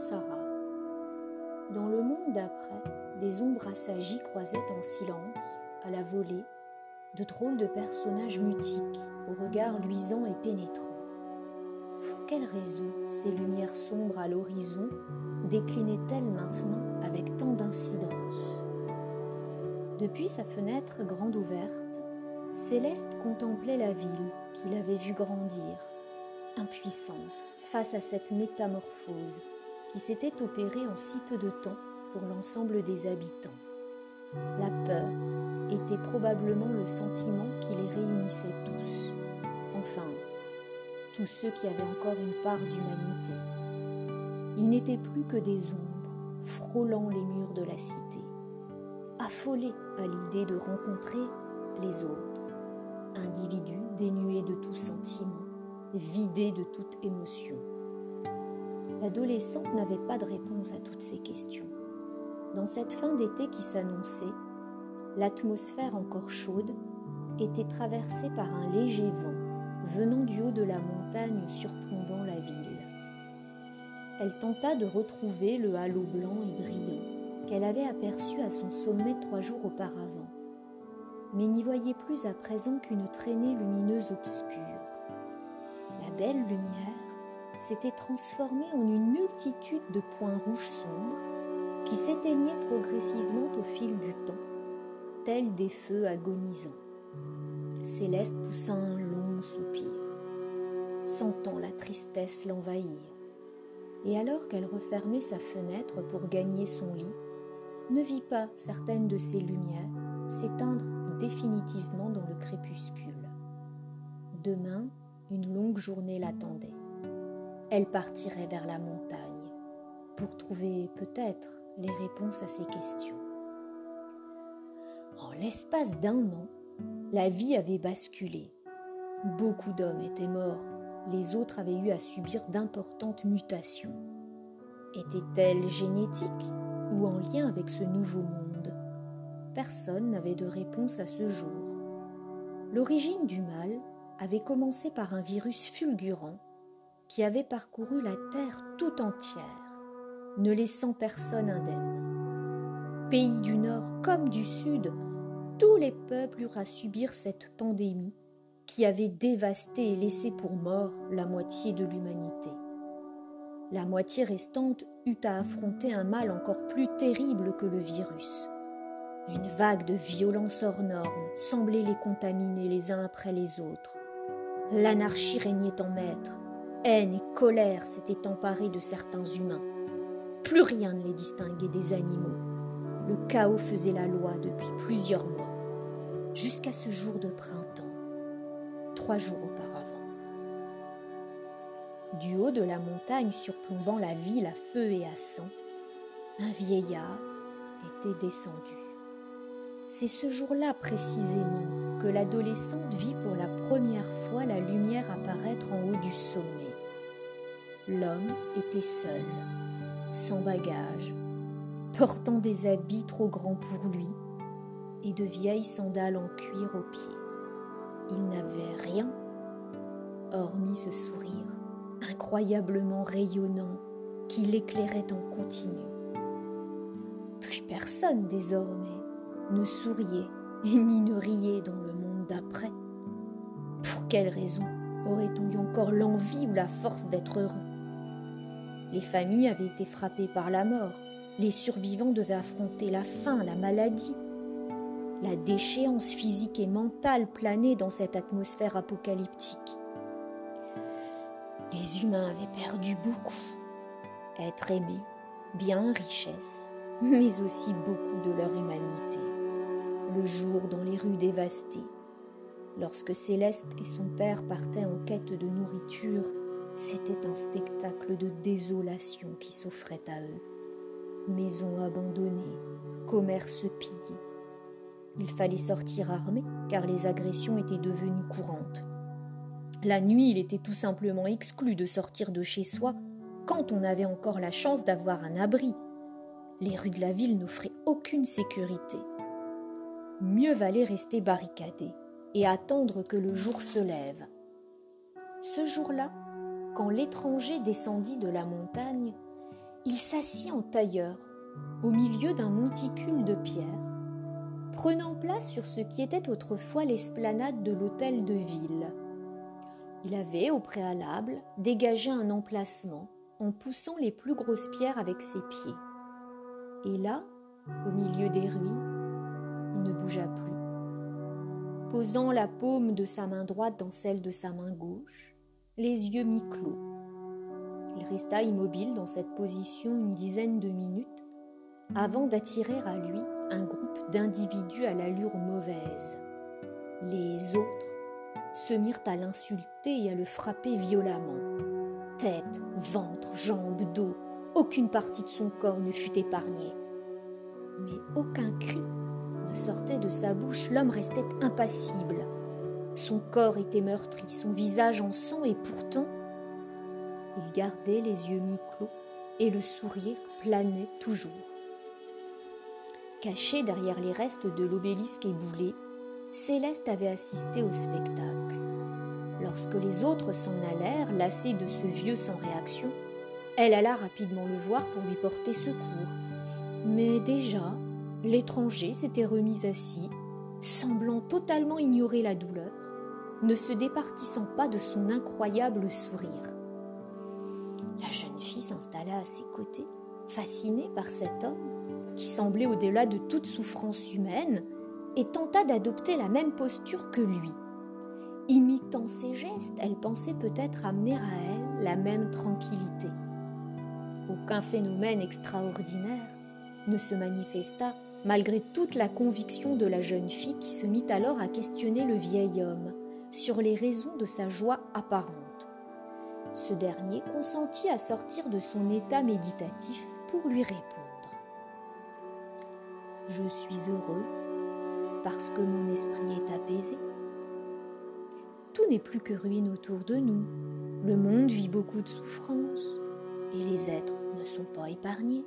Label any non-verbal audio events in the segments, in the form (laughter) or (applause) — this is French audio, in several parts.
Sarah. Dans le monde d'après, des ombres assagies croisaient en silence, à la volée, de drôles de personnages mutiques, au regard luisant et pénétrant. Pour quelle raison ces lumières sombres à l'horizon déclinaient-elles maintenant avec tant d'incidence? Depuis sa fenêtre grande ouverte, Céleste contemplait la ville qu'il avait vue grandir, impuissante face à cette métamorphose qui s'était opérée en si peu de temps pour l'ensemble des habitants. La peur était probablement le sentiment qui les réunissait tous, enfin, tous ceux qui avaient encore une part d'humanité. Ils n'étaient plus que des ombres frôlant les murs de la cité, affolés à l'idée de rencontrer les autres, individus dénués de tout sentiment, vidés de toute émotion. L'adolescente n'avait pas de réponse à toutes ces questions. Dans cette fin d'été qui s'annonçait, l'atmosphère encore chaude était traversée par un léger vent venant du haut de la montagne surplombant la ville. Elle tenta de retrouver le halo blanc et brillant qu'elle avait aperçu à son sommet trois jours auparavant, mais n'y voyait plus à présent qu'une traînée lumineuse obscure. La belle lumière s'était transformée en une multitude de points rouges sombres qui s'éteignaient progressivement au fil du temps, tels des feux agonisants. Céleste poussa un long soupir, sentant la tristesse l'envahir. Et alors qu'elle refermait sa fenêtre pour gagner son lit, ne vit pas certaines de ces lumières s'éteindre définitivement dans le crépuscule. Demain, une longue journée l'attendait. Elle partirait vers la montagne pour trouver peut-être les réponses à ces questions. En l'espace d'un an, la vie avait basculé. Beaucoup d'hommes étaient morts, les autres avaient eu à subir d'importantes mutations. Étaient-elles génétiques ou en lien avec ce nouveau monde? Personne n'avait de réponse à ce jour. L'origine du mal avait commencé par un virus fulgurant qui avait parcouru la terre tout entière ne laissant personne indemne. Pays du Nord comme du Sud, tous les peuples eurent à subir cette pandémie qui avait dévasté et laissé pour mort la moitié de l'humanité. La moitié restante eut à affronter un mal encore plus terrible que le virus. Une vague de violence hors norme semblait les contaminer les uns après les autres. L'anarchie régnait en maître. Haine et colère s'étaient emparées de certains humains. Plus rien ne les distinguait des animaux. Le chaos faisait la loi depuis plusieurs mois, jusqu'à ce jour de printemps, trois jours auparavant. Du haut de la montagne surplombant la ville à feu et à sang, un vieillard était descendu. C'est ce jour-là précisément que l'adolescente vit pour la première fois la lumière apparaître en haut du sommet. L'homme était seul sans bagage, portant des habits trop grands pour lui et de vieilles sandales en cuir aux pieds. Il n'avait rien, hormis ce sourire incroyablement rayonnant qui l'éclairait en continu. Plus personne désormais ne souriait (laughs) ni ne riait dans le monde d'après. Pour quelle raison aurait-on eu encore l'envie ou la force d'être heureux? Les familles avaient été frappées par la mort. Les survivants devaient affronter la faim, la maladie. La déchéance physique et mentale planait dans cette atmosphère apocalyptique. Les humains avaient perdu beaucoup. Être aimé, bien richesse, mais aussi beaucoup de leur humanité. Le jour dans les rues dévastées, lorsque Céleste et son père partaient en quête de nourriture c'était un spectacle de désolation qui s'offrait à eux. Maisons abandonnées, commerces pillés. Il fallait sortir armé car les agressions étaient devenues courantes. La nuit, il était tout simplement exclu de sortir de chez soi quand on avait encore la chance d'avoir un abri. Les rues de la ville n'offraient aucune sécurité. Mieux valait rester barricadé et attendre que le jour se lève. Ce jour-là, quand l'étranger descendit de la montagne, il s'assit en tailleur, au milieu d'un monticule de pierre, prenant place sur ce qui était autrefois l'esplanade de l'hôtel de ville. Il avait, au préalable, dégagé un emplacement en poussant les plus grosses pierres avec ses pieds. Et là, au milieu des ruines, il ne bougea plus. Posant la paume de sa main droite dans celle de sa main gauche, les yeux mi-clos. Il resta immobile dans cette position une dizaine de minutes avant d'attirer à lui un groupe d'individus à l'allure mauvaise. Les autres se mirent à l'insulter et à le frapper violemment. Tête, ventre, jambes, dos, aucune partie de son corps ne fut épargnée. Mais aucun cri ne sortait de sa bouche, l'homme restait impassible. Son corps était meurtri, son visage en sang, et pourtant, il gardait les yeux mi-clos et le sourire planait toujours. Caché derrière les restes de l'obélisque éboulé, Céleste avait assisté au spectacle. Lorsque les autres s'en allèrent, lassés de ce vieux sans réaction, elle alla rapidement le voir pour lui porter secours. Mais déjà, l'étranger s'était remis assis, semblant totalement ignorer la douleur, ne se départissant pas de son incroyable sourire. La jeune fille s'installa à ses côtés, fascinée par cet homme qui semblait au-delà de toute souffrance humaine, et tenta d'adopter la même posture que lui. Imitant ses gestes, elle pensait peut-être amener à elle la même tranquillité. Aucun phénomène extraordinaire ne se manifesta malgré toute la conviction de la jeune fille qui se mit alors à questionner le vieil homme sur les raisons de sa joie apparente. Ce dernier consentit à sortir de son état méditatif pour lui répondre. Je suis heureux parce que mon esprit est apaisé. Tout n'est plus que ruine autour de nous. Le monde vit beaucoup de souffrances et les êtres ne sont pas épargnés.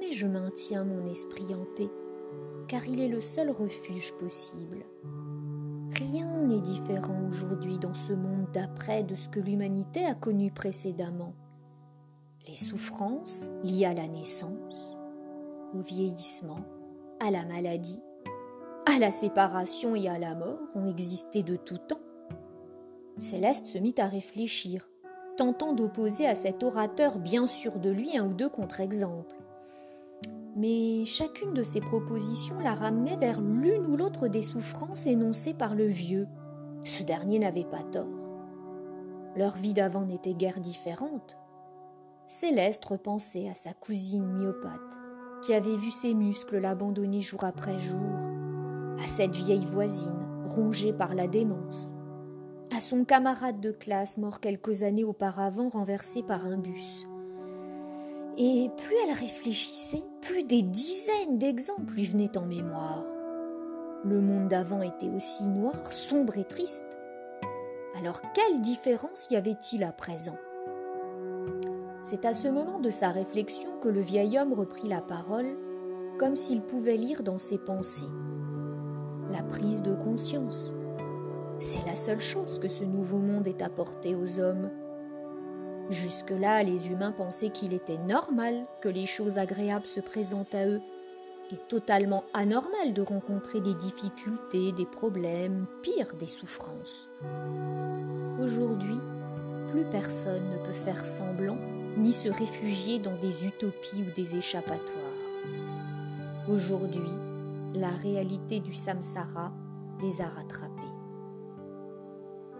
Mais je maintiens mon esprit en paix, car il est le seul refuge possible. Rien n'est différent aujourd'hui dans ce monde d'après de ce que l'humanité a connu précédemment. Les souffrances liées à la naissance, au vieillissement, à la maladie, à la séparation et à la mort ont existé de tout temps. Céleste se mit à réfléchir, tentant d'opposer à cet orateur bien sûr de lui un ou deux contre-exemples. Mais chacune de ces propositions la ramenait vers l'une ou l'autre des souffrances énoncées par le vieux. Ce dernier n'avait pas tort. Leur vie d'avant n'était guère différente. Céleste repensait à sa cousine myopathe, qui avait vu ses muscles l'abandonner jour après jour, à cette vieille voisine rongée par la démence, à son camarade de classe mort quelques années auparavant renversé par un bus. Et plus elle réfléchissait, plus des dizaines d'exemples lui venaient en mémoire. Le monde d'avant était aussi noir, sombre et triste. Alors quelle différence y avait-il à présent? C'est à ce moment de sa réflexion que le vieil homme reprit la parole, comme s'il pouvait lire dans ses pensées. La prise de conscience. C'est la seule chose que ce nouveau monde ait apporté aux hommes. Jusque-là, les humains pensaient qu'il était normal que les choses agréables se présentent à eux, et totalement anormal de rencontrer des difficultés, des problèmes, pire des souffrances. Aujourd'hui, plus personne ne peut faire semblant ni se réfugier dans des utopies ou des échappatoires. Aujourd'hui, la réalité du samsara les a rattrapés.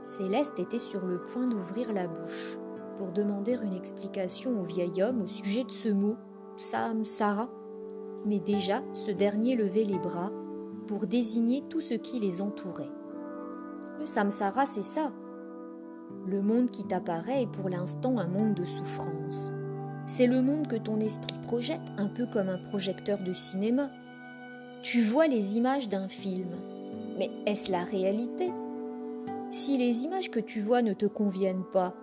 Céleste était sur le point d'ouvrir la bouche pour demander une explication au vieil homme au sujet de ce mot, samsara, mais déjà ce dernier levait les bras pour désigner tout ce qui les entourait. Le samsara, c'est ça, le monde qui t'apparaît est pour l'instant un monde de souffrance. C'est le monde que ton esprit projette, un peu comme un projecteur de cinéma. Tu vois les images d'un film. Mais est-ce la réalité? Si les images que tu vois ne te conviennent pas,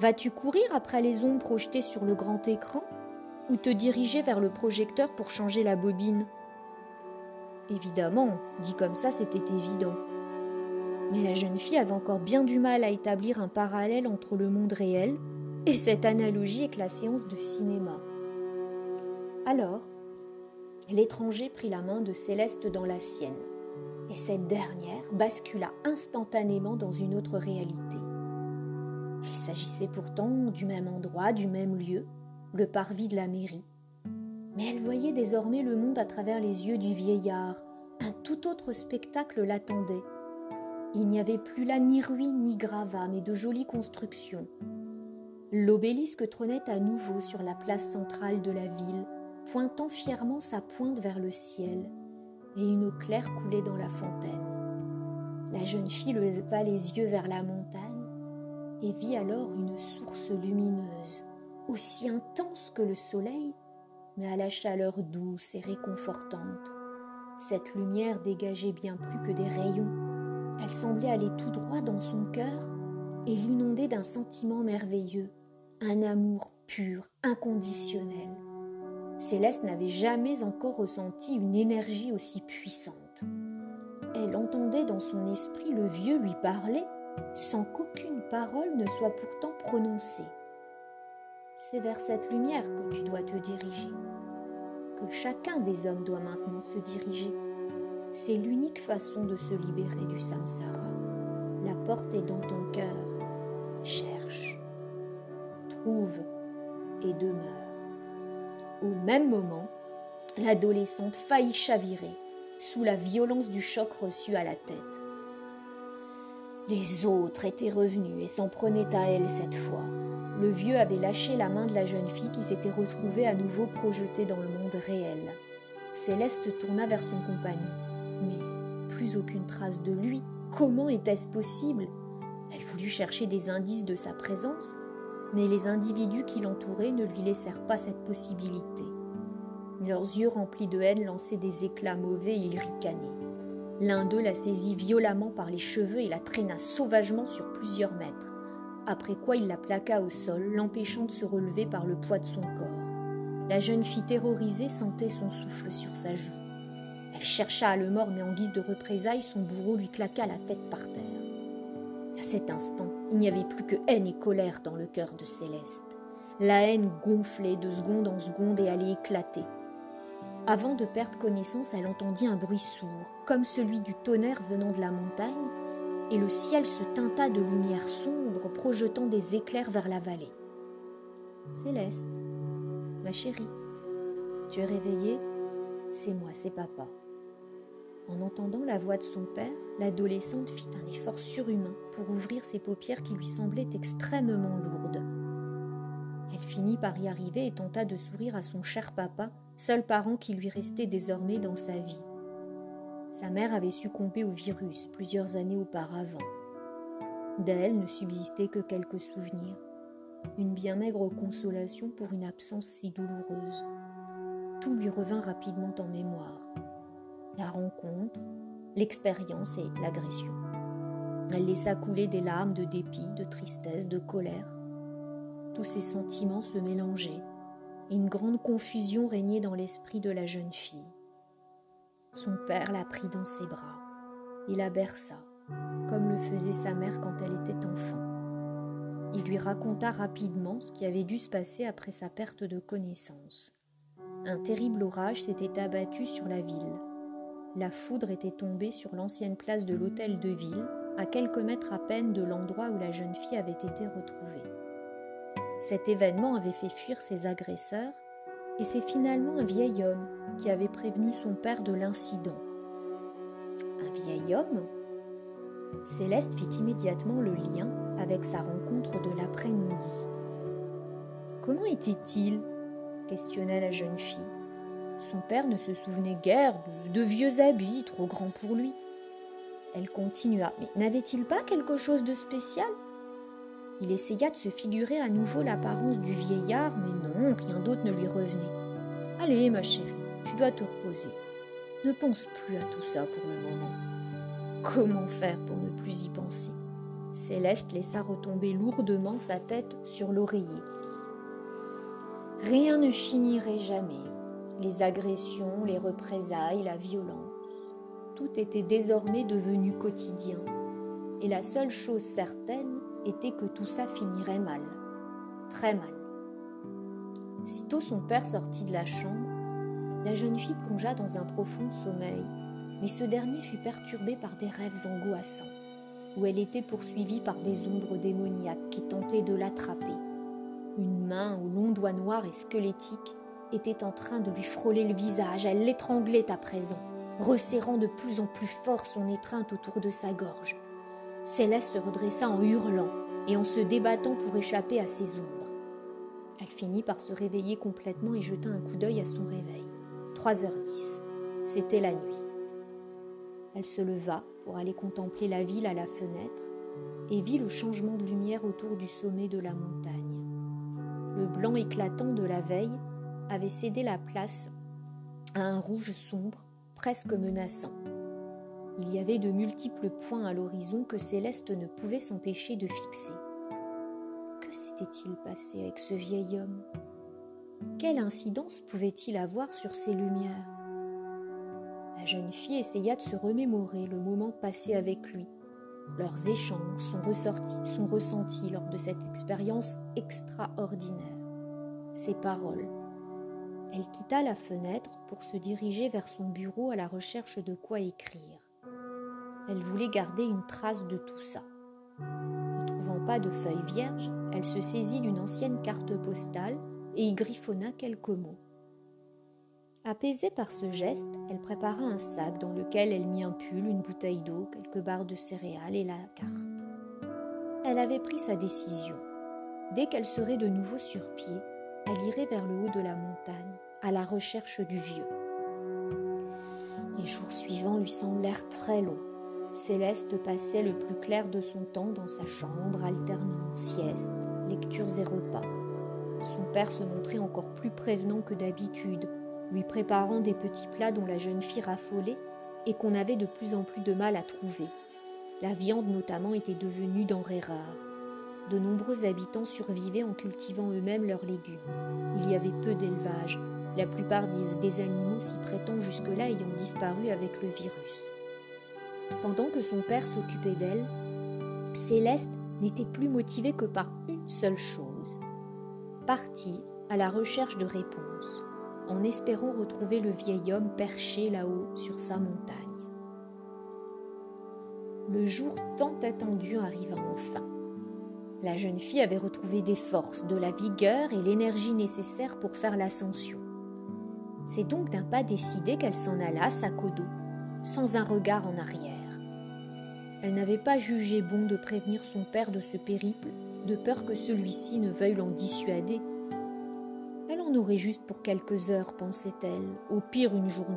vas-tu courir après les ondes projetées sur le grand écran ou te diriger vers le projecteur pour changer la bobine? Évidemment, dit comme ça, c'était évident. Mais la jeune fille avait encore bien du mal à établir un parallèle entre le monde réel Et cette analogie que la séance de cinéma. Alors, l'étranger prit la main de Céleste dans la sienne, et cette dernière bascula instantanément dans une autre réalité. Il s'agissait pourtant du même endroit, du même lieu, le parvis de la mairie. Mais elle voyait désormais le monde à travers les yeux du vieillard. Un tout autre spectacle l'attendait. Il n'y avait plus là ni ruines ni gravats, mais de jolies constructions. L'obélisque trônait à nouveau sur la place centrale de la ville, pointant fièrement sa pointe vers le ciel, et une eau claire coulait dans la fontaine. La jeune fille leva les yeux vers la montagne et vit alors une source lumineuse, aussi intense que le soleil, mais à la chaleur douce et réconfortante. Cette lumière dégageait bien plus que des rayons elle semblait aller tout droit dans son cœur et l'inonder d'un sentiment merveilleux, un amour pur, inconditionnel. Céleste n'avait jamais encore ressenti une énergie aussi puissante. Elle entendait dans son esprit le vieux lui parler sans qu'aucune parole ne soit pourtant prononcée. C'est vers cette lumière que tu dois te diriger, que chacun des hommes doit maintenant se diriger. C'est l'unique façon de se libérer du samsara. La porte est dans ton cœur. Cherche, trouve et demeure. Au même moment, l'adolescente faillit chavirer sous la violence du choc reçu à la tête. Les autres étaient revenus et s'en prenaient à elle cette fois. Le vieux avait lâché la main de la jeune fille qui s'était retrouvée à nouveau projetée dans le monde réel. Céleste tourna vers son compagnon plus aucune trace de lui. Comment était-ce possible? Elle voulut chercher des indices de sa présence, mais les individus qui l'entouraient ne lui laissèrent pas cette possibilité. Leurs yeux remplis de haine lançaient des éclats mauvais et ils ricanaient. L'un d'eux la saisit violemment par les cheveux et la traîna sauvagement sur plusieurs mètres, après quoi il la plaqua au sol, l'empêchant de se relever par le poids de son corps. La jeune fille terrorisée sentait son souffle sur sa joue. Elle chercha à le mordre, mais en guise de représailles, son bourreau lui claqua la tête par terre. À cet instant, il n'y avait plus que haine et colère dans le cœur de Céleste. La haine gonflait de seconde en seconde et allait éclater. Avant de perdre connaissance, elle entendit un bruit sourd, comme celui du tonnerre venant de la montagne, et le ciel se teinta de lumière sombre, projetant des éclairs vers la vallée. Céleste, ma chérie, tu es réveillée? C'est moi, c'est papa. En entendant la voix de son père, l'adolescente fit un effort surhumain pour ouvrir ses paupières qui lui semblaient extrêmement lourdes. Elle finit par y arriver et tenta de sourire à son cher papa, seul parent qui lui restait désormais dans sa vie. Sa mère avait succombé au virus plusieurs années auparavant. D'elle ne subsistait que quelques souvenirs, une bien maigre consolation pour une absence si douloureuse. Tout lui revint rapidement en mémoire la rencontre, l'expérience et l'agression. Elle laissa couler des larmes de dépit, de tristesse, de colère. Tous ces sentiments se mélangeaient une grande confusion régnait dans l'esprit de la jeune fille. Son père la prit dans ses bras et la berça, comme le faisait sa mère quand elle était enfant. Il lui raconta rapidement ce qui avait dû se passer après sa perte de connaissance. Un terrible orage s'était abattu sur la ville la foudre était tombée sur l'ancienne place de l'hôtel de ville, à quelques mètres à peine de l'endroit où la jeune fille avait été retrouvée. Cet événement avait fait fuir ses agresseurs, et c'est finalement un vieil homme qui avait prévenu son père de l'incident. Un vieil homme? Céleste fit immédiatement le lien avec sa rencontre de l'après-midi. Comment était-il? questionna la jeune fille. Son père ne se souvenait guère de, vieux habits trop grands pour lui. Elle continua. Mais n'avait-il pas quelque chose de spécial? Il essaya de se figurer à nouveau l'apparence du vieillard, mais non, rien d'autre ne lui revenait. Allez, ma chérie, tu dois te reposer. Ne pense plus à tout ça pour le moment. Comment faire pour ne plus y penser? Céleste laissa retomber lourdement sa tête sur l'oreiller. Rien ne finirait jamais les agressions, les représailles, la violence. Tout était désormais devenu quotidien, et la seule chose certaine était que tout ça finirait mal, très mal. Sitôt son père sortit de la chambre, la jeune fille plongea dans un profond sommeil, mais ce dernier fut perturbé par des rêves angoissants, où elle était poursuivie par des ombres démoniaques qui tentaient de l'attraper. Une main aux longs doigts noirs et squelettiques était en train de lui frôler le visage, elle l'étranglait à présent, resserrant de plus en plus fort son étreinte autour de sa gorge. Céleste se redressa en hurlant et en se débattant pour échapper à ses ombres. Elle finit par se réveiller complètement et jeta un coup d'œil à son réveil. 3h10. C'était la nuit. Elle se leva pour aller contempler la ville à la fenêtre et vit le changement de lumière autour du sommet de la montagne. Le blanc éclatant de la veille avait cédé la place à un rouge sombre, presque menaçant. Il y avait de multiples points à l'horizon que Céleste ne pouvait s'empêcher de fixer. Que s'était-il passé avec ce vieil homme? Quelle incidence pouvait-il avoir sur ces lumières? La jeune fille essaya de se remémorer le moment passé avec lui. Leurs échanges sont, ressortis, sont ressentis lors de cette expérience extraordinaire. Ses paroles, elle quitta la fenêtre pour se diriger vers son bureau à la recherche de quoi écrire. Elle voulait garder une trace de tout ça. Ne trouvant pas de feuilles vierges, elle se saisit d'une ancienne carte postale et y griffonna quelques mots. Apaisée par ce geste, elle prépara un sac dans lequel elle mit un pull, une bouteille d'eau, quelques barres de céréales et la carte. Elle avait pris sa décision. Dès qu'elle serait de nouveau sur pied, elle irait vers le haut de la montagne, à la recherche du vieux. Les jours suivants lui semblèrent très longs. Céleste passait le plus clair de son temps dans sa chambre, alternant sieste, lectures et repas. Son père se montrait encore plus prévenant que d'habitude, lui préparant des petits plats dont la jeune fille raffolait et qu'on avait de plus en plus de mal à trouver. La viande notamment était devenue denrée rare. De nombreux habitants survivaient en cultivant eux-mêmes leurs légumes. Il y avait peu d'élevage, la plupart des animaux s'y prêtant jusque-là ayant disparu avec le virus. Pendant que son père s'occupait d'elle, Céleste n'était plus motivée que par une seule chose partir à la recherche de réponses, en espérant retrouver le vieil homme perché là-haut sur sa montagne. Le jour tant attendu arriva enfin. La jeune fille avait retrouvé des forces, de la vigueur et l'énergie nécessaires pour faire l'ascension. C'est donc d'un pas décidé qu'elle s'en alla, sac au sans un regard en arrière. Elle n'avait pas jugé bon de prévenir son père de ce périple, de peur que celui-ci ne veuille l'en dissuader. Elle en aurait juste pour quelques heures, pensait-elle, au pire une journée.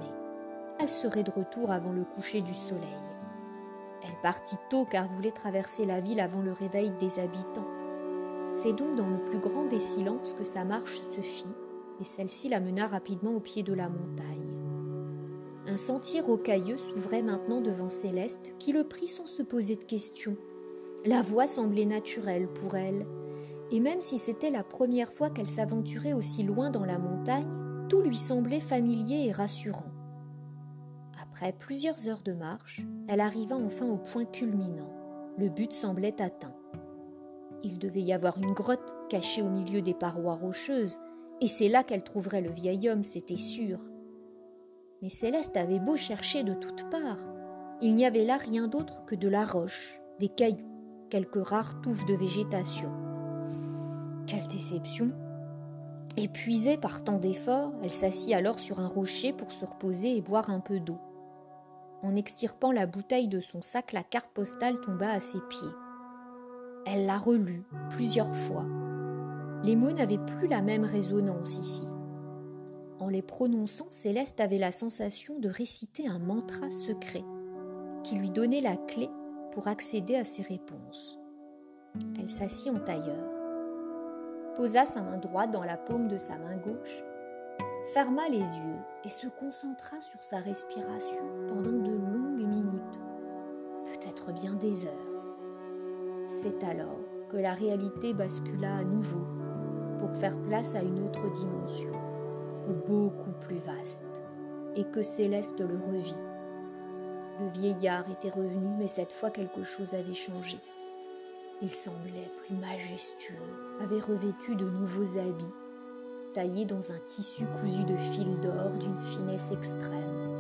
Elle serait de retour avant le coucher du soleil. Elle partit tôt car voulait traverser la ville avant le réveil des habitants. C'est donc dans le plus grand des silences que sa marche se fit, et celle-ci la mena rapidement au pied de la montagne. Un sentier rocailleux s'ouvrait maintenant devant Céleste, qui le prit sans se poser de questions. La voie semblait naturelle pour elle, et même si c'était la première fois qu'elle s'aventurait aussi loin dans la montagne, tout lui semblait familier et rassurant. Après plusieurs heures de marche, elle arriva enfin au point culminant. Le but semblait atteint. Il devait y avoir une grotte cachée au milieu des parois rocheuses, et c'est là qu'elle trouverait le vieil homme, c'était sûr. Mais Céleste avait beau chercher de toutes parts, il n'y avait là rien d'autre que de la roche, des cailloux, quelques rares touffes de végétation. Quelle déception Épuisée par tant d'efforts, elle s'assit alors sur un rocher pour se reposer et boire un peu d'eau. En extirpant la bouteille de son sac, la carte postale tomba à ses pieds. Elle la relut plusieurs fois. Les mots n'avaient plus la même résonance ici. En les prononçant, Céleste avait la sensation de réciter un mantra secret qui lui donnait la clé pour accéder à ses réponses. Elle s'assit en tailleur, posa sa main droite dans la paume de sa main gauche ferma les yeux et se concentra sur sa respiration pendant de longues minutes, peut-être bien des heures. C'est alors que la réalité bascula à nouveau pour faire place à une autre dimension, beaucoup plus vaste, et que Céleste le revit. Le vieillard était revenu, mais cette fois quelque chose avait changé. Il semblait plus majestueux, avait revêtu de nouveaux habits, taillés dans un tissu cousu de fil d'or d'une finesse extrême.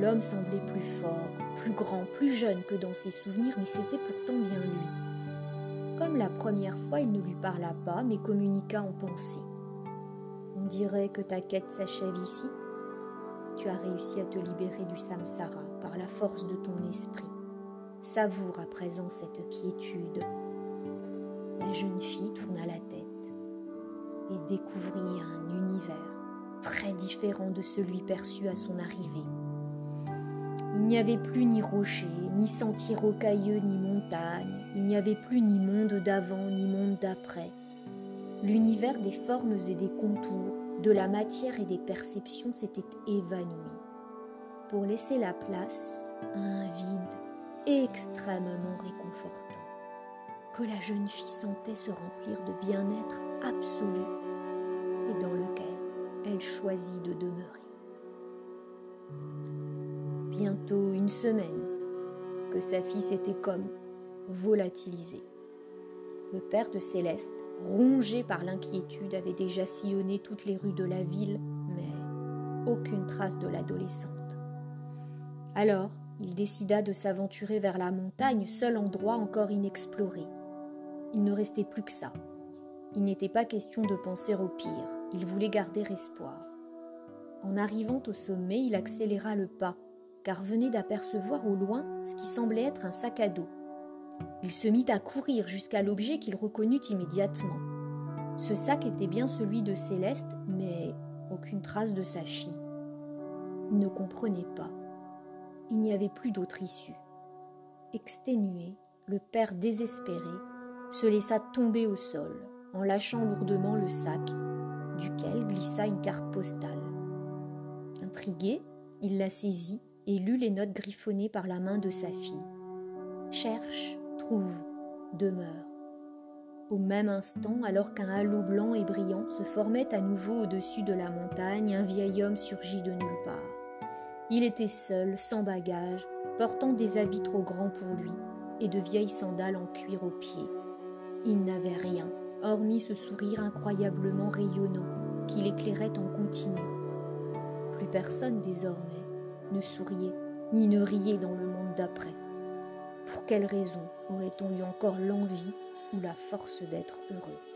L'homme semblait plus fort, plus grand, plus jeune que dans ses souvenirs, mais c'était pourtant bien lui. Comme la première fois, il ne lui parla pas, mais communiqua en pensée. On dirait que ta quête s'achève ici. Tu as réussi à te libérer du samsara par la force de ton esprit. Savoure à présent cette quiétude. La jeune fille tourna la tête et découvrit un univers très différent de celui perçu à son arrivée. Il n'y avait plus ni rocher, ni sentiers rocailleux, ni montagnes. Il n'y avait plus ni monde d'avant, ni monde d'après. L'univers des formes et des contours, de la matière et des perceptions s'était évanoui pour laisser la place à un vide extrêmement réconfortant que la jeune fille sentait se remplir de bien-être absolu et dans lequel elle choisit de demeurer bientôt une semaine que sa fille s'était comme volatilisée. Le père de Céleste, rongé par l'inquiétude, avait déjà sillonné toutes les rues de la ville, mais aucune trace de l'adolescente. Alors, il décida de s'aventurer vers la montagne, seul endroit encore inexploré. Il ne restait plus que ça. Il n'était pas question de penser au pire, il voulait garder espoir. En arrivant au sommet, il accéléra le pas car venait d'apercevoir au loin ce qui semblait être un sac à dos. Il se mit à courir jusqu'à l'objet qu'il reconnut immédiatement. Ce sac était bien celui de Céleste, mais aucune trace de sa fille. Il ne comprenait pas. Il n'y avait plus d'autre issue. Exténué, le père désespéré se laissa tomber au sol en lâchant lourdement le sac, duquel glissa une carte postale. Intrigué, il la saisit et lut les notes griffonnées par la main de sa fille. Cherche, trouve, demeure. Au même instant, alors qu'un halo blanc et brillant se formait à nouveau au-dessus de la montagne, un vieil homme surgit de nulle part. Il était seul, sans bagage, portant des habits trop grands pour lui et de vieilles sandales en cuir aux pieds. Il n'avait rien, hormis ce sourire incroyablement rayonnant qui l'éclairait en continu. Plus personne désormais ne souriait ni ne riait dans le monde d'après. Pour quelle raison aurait-on eu encore l'envie ou la force d'être heureux?